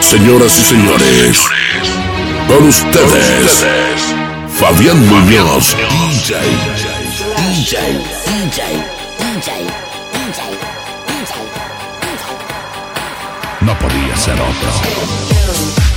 Señoras y señores, con ustedes, Fabián Muñoz, DJ, DJ, No podía ser otro.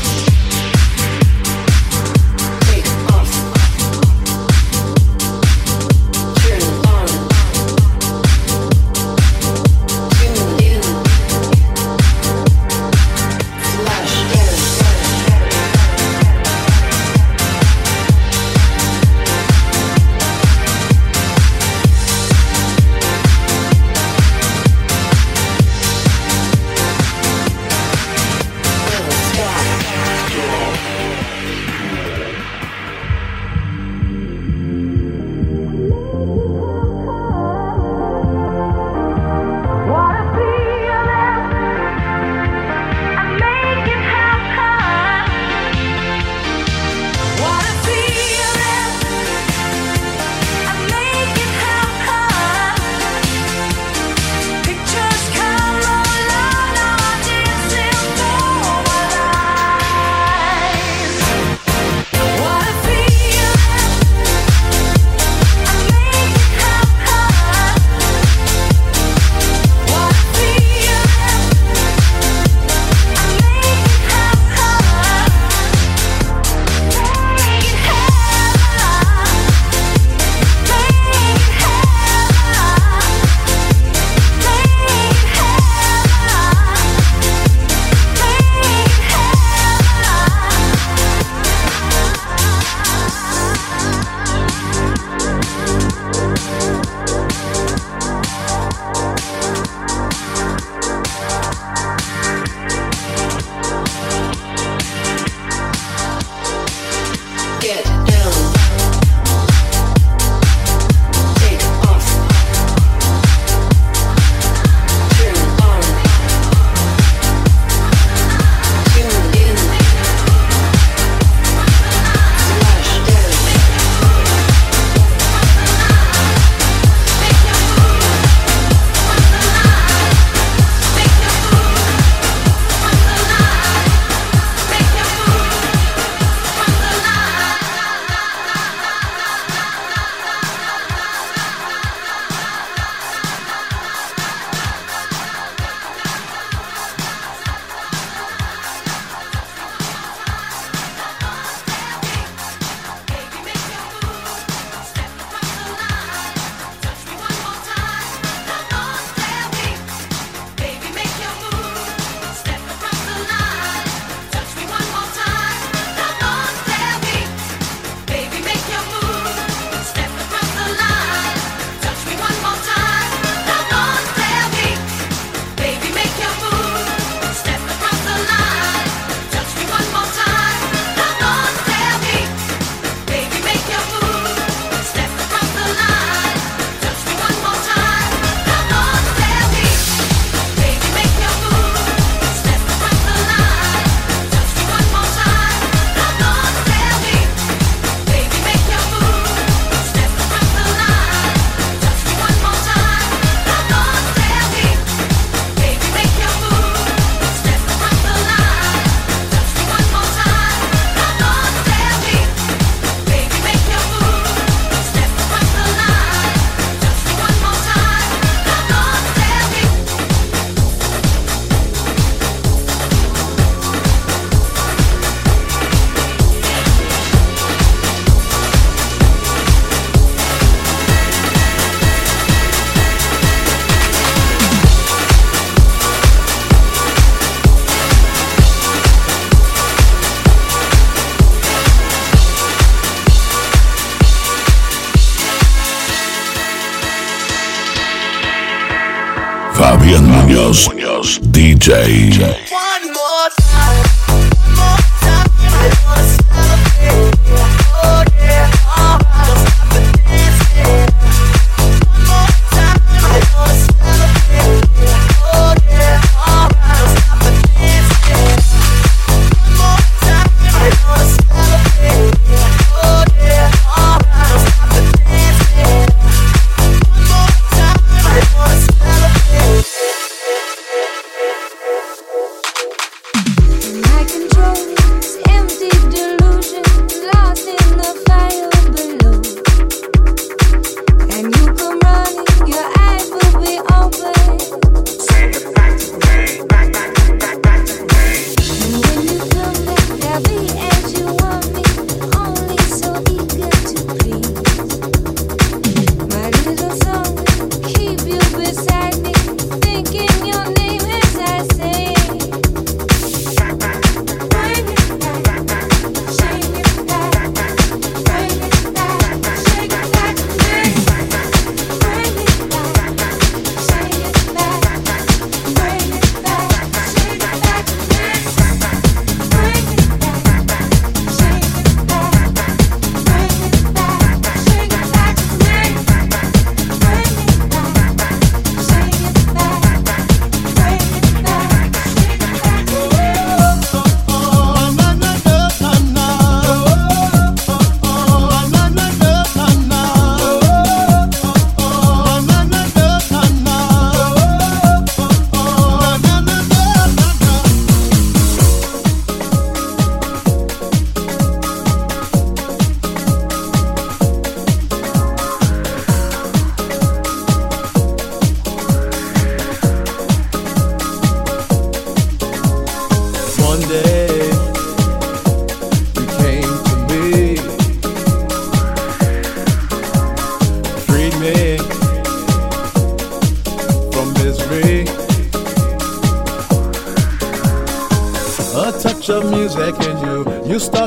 Fabián Muñoz.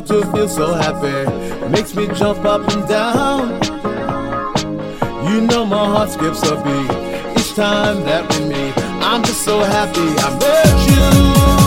Carlos feel so happy, makes me jump up and down. You know my heart skips a beat each time that we meet. I'm just so happy I met you.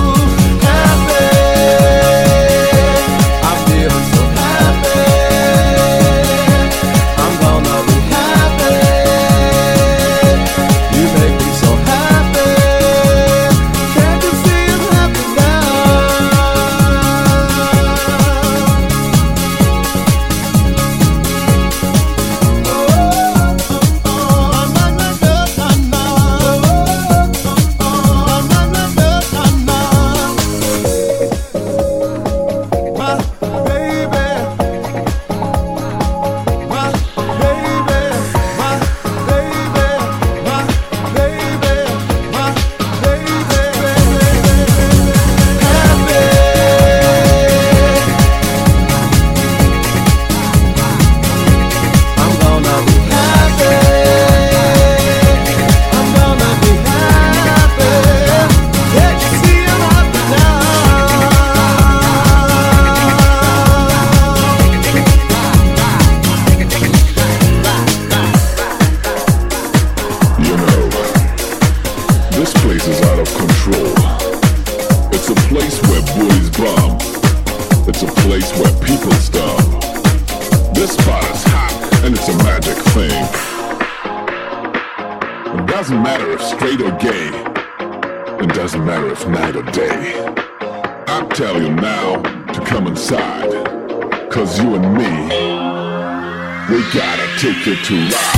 to rock.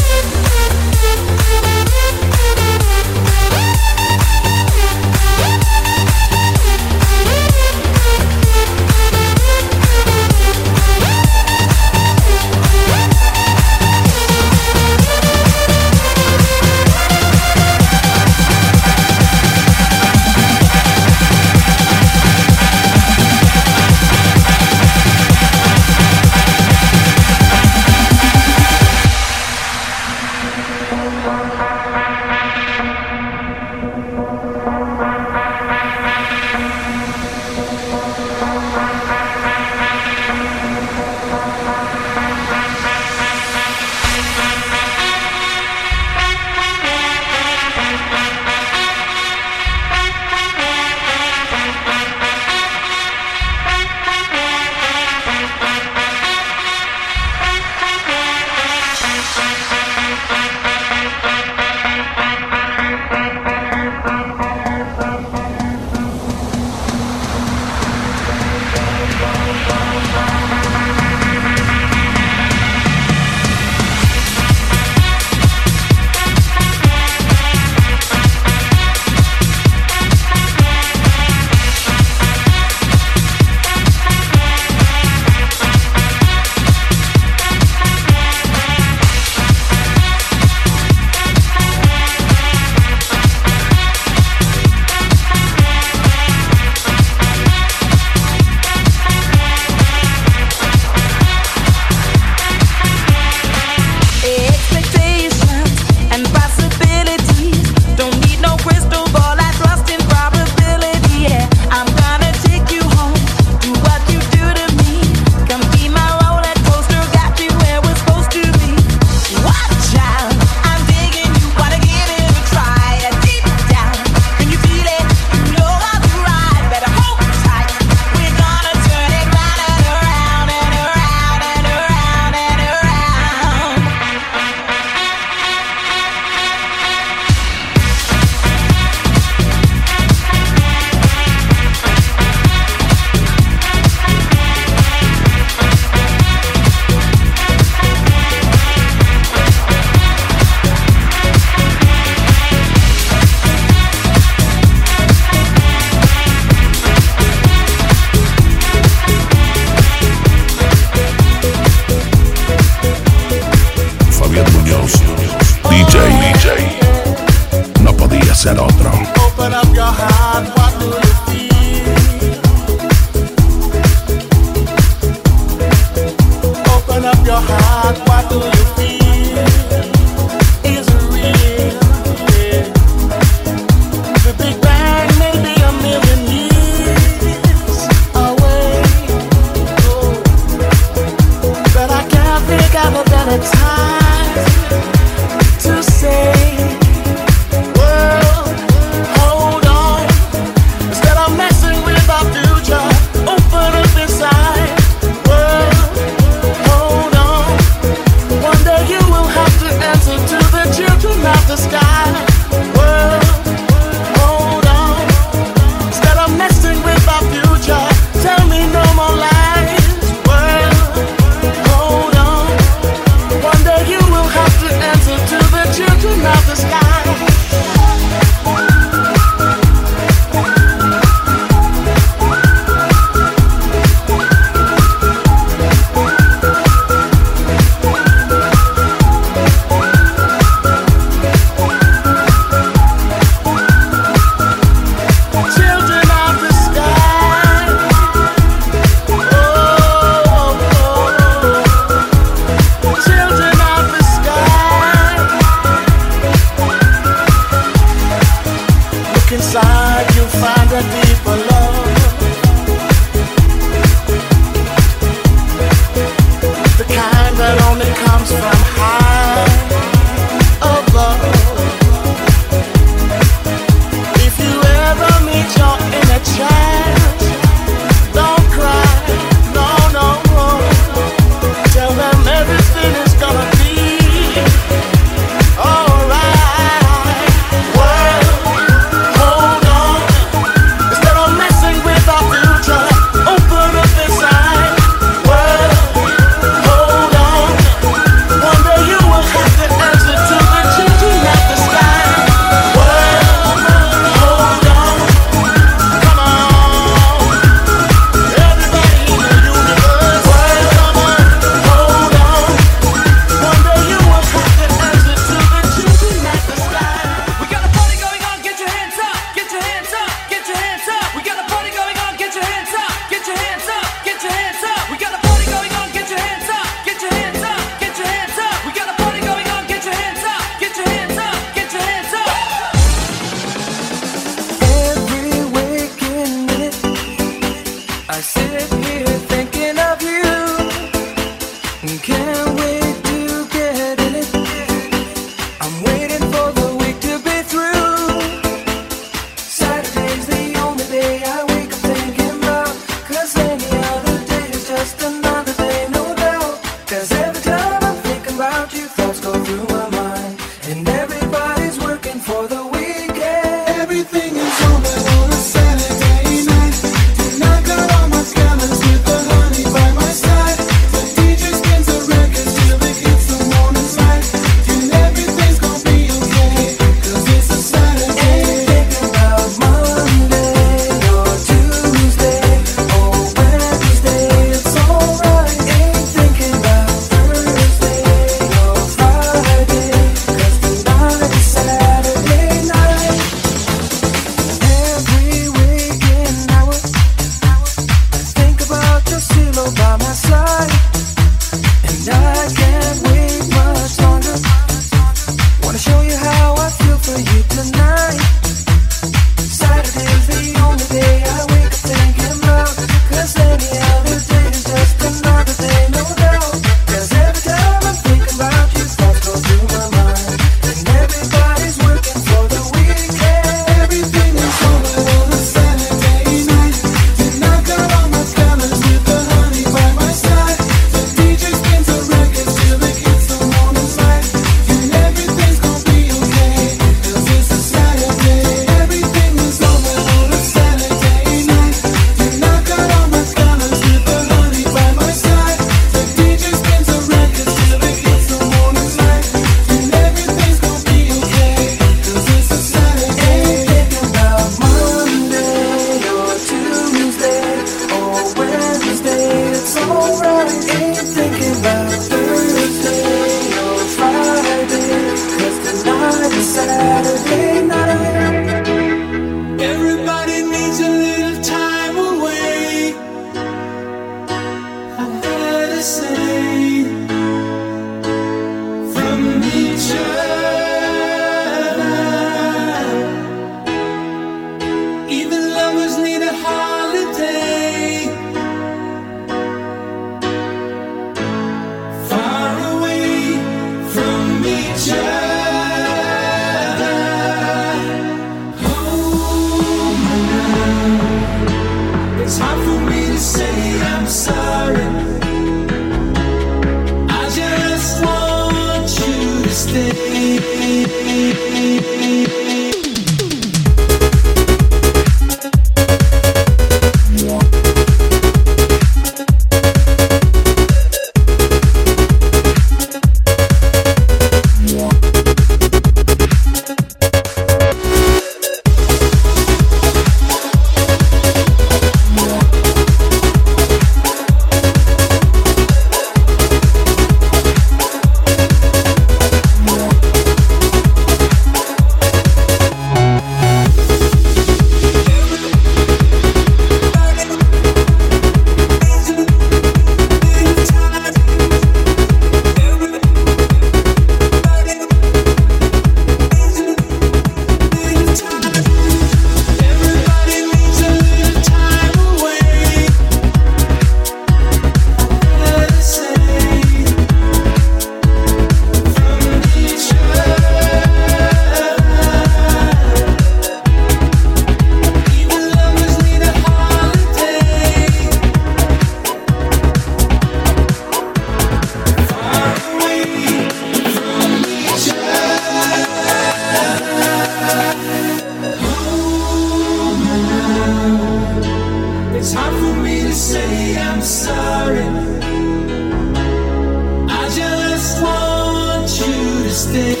stay.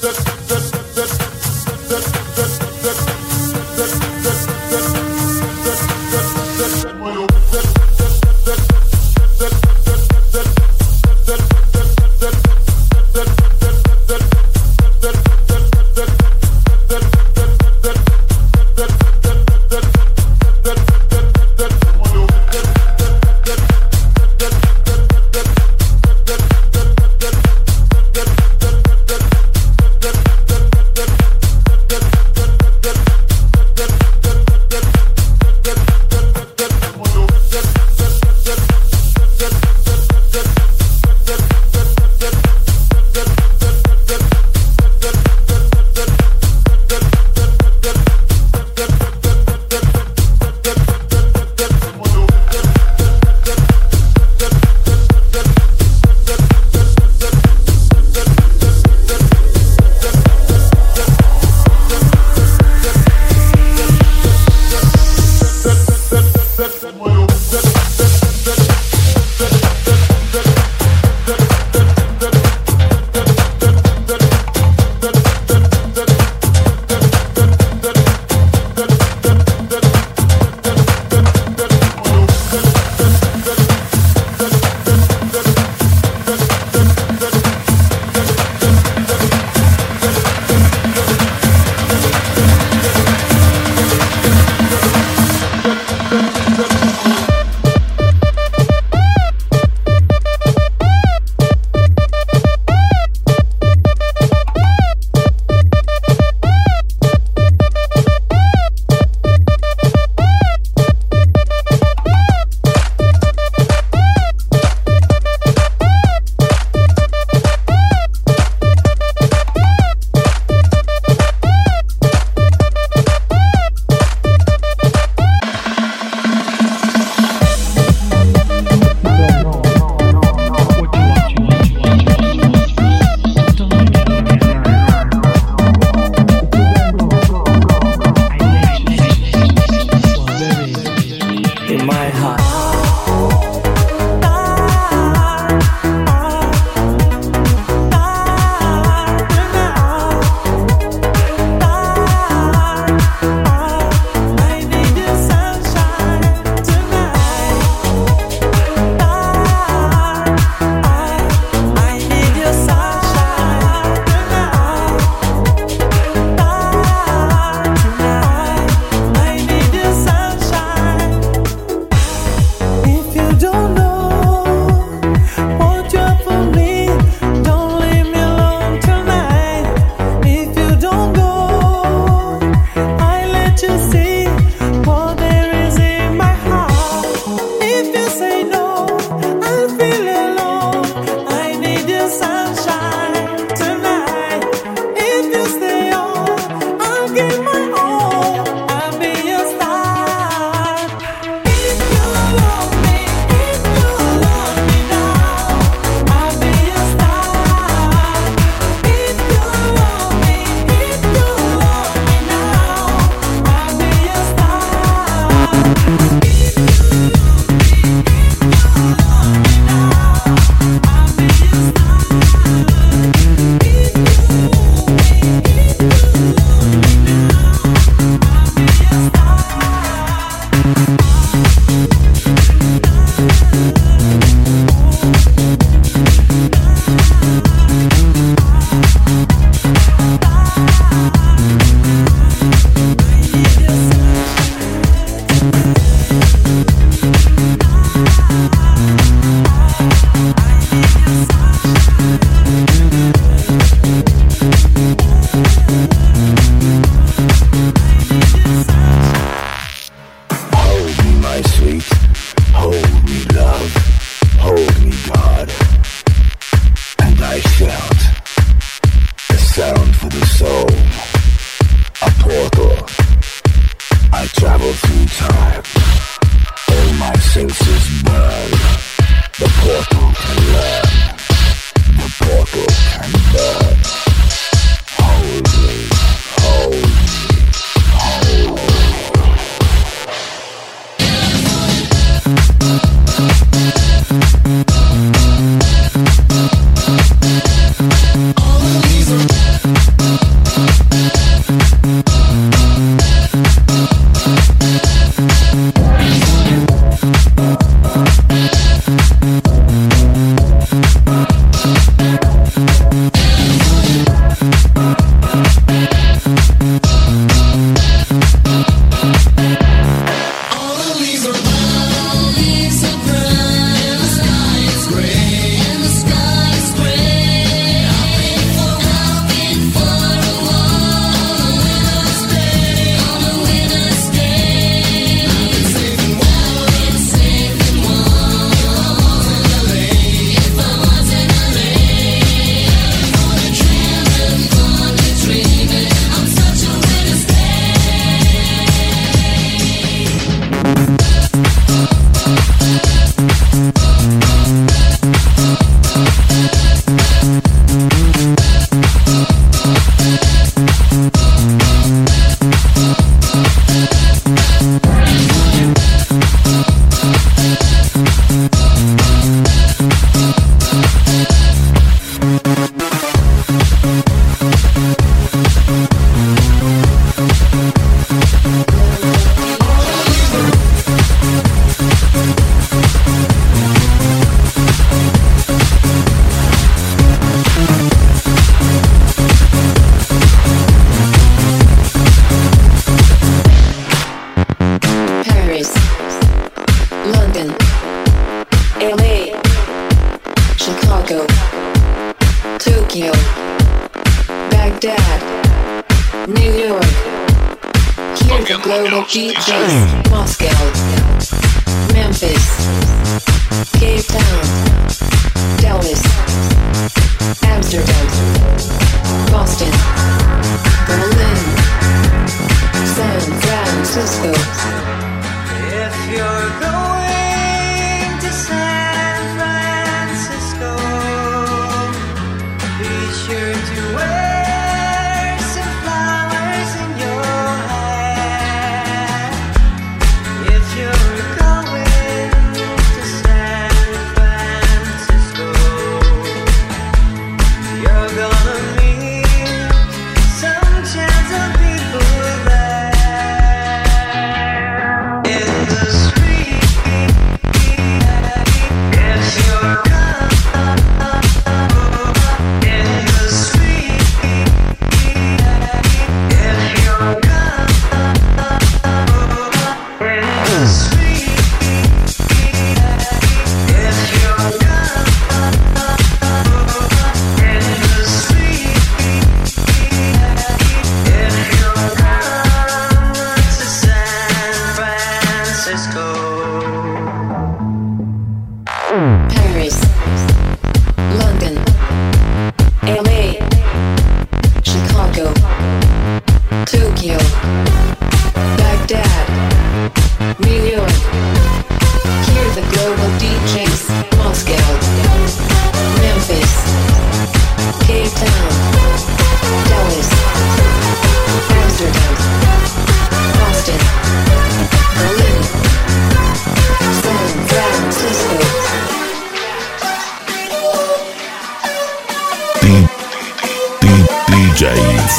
the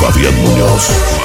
Fabián Muñoz.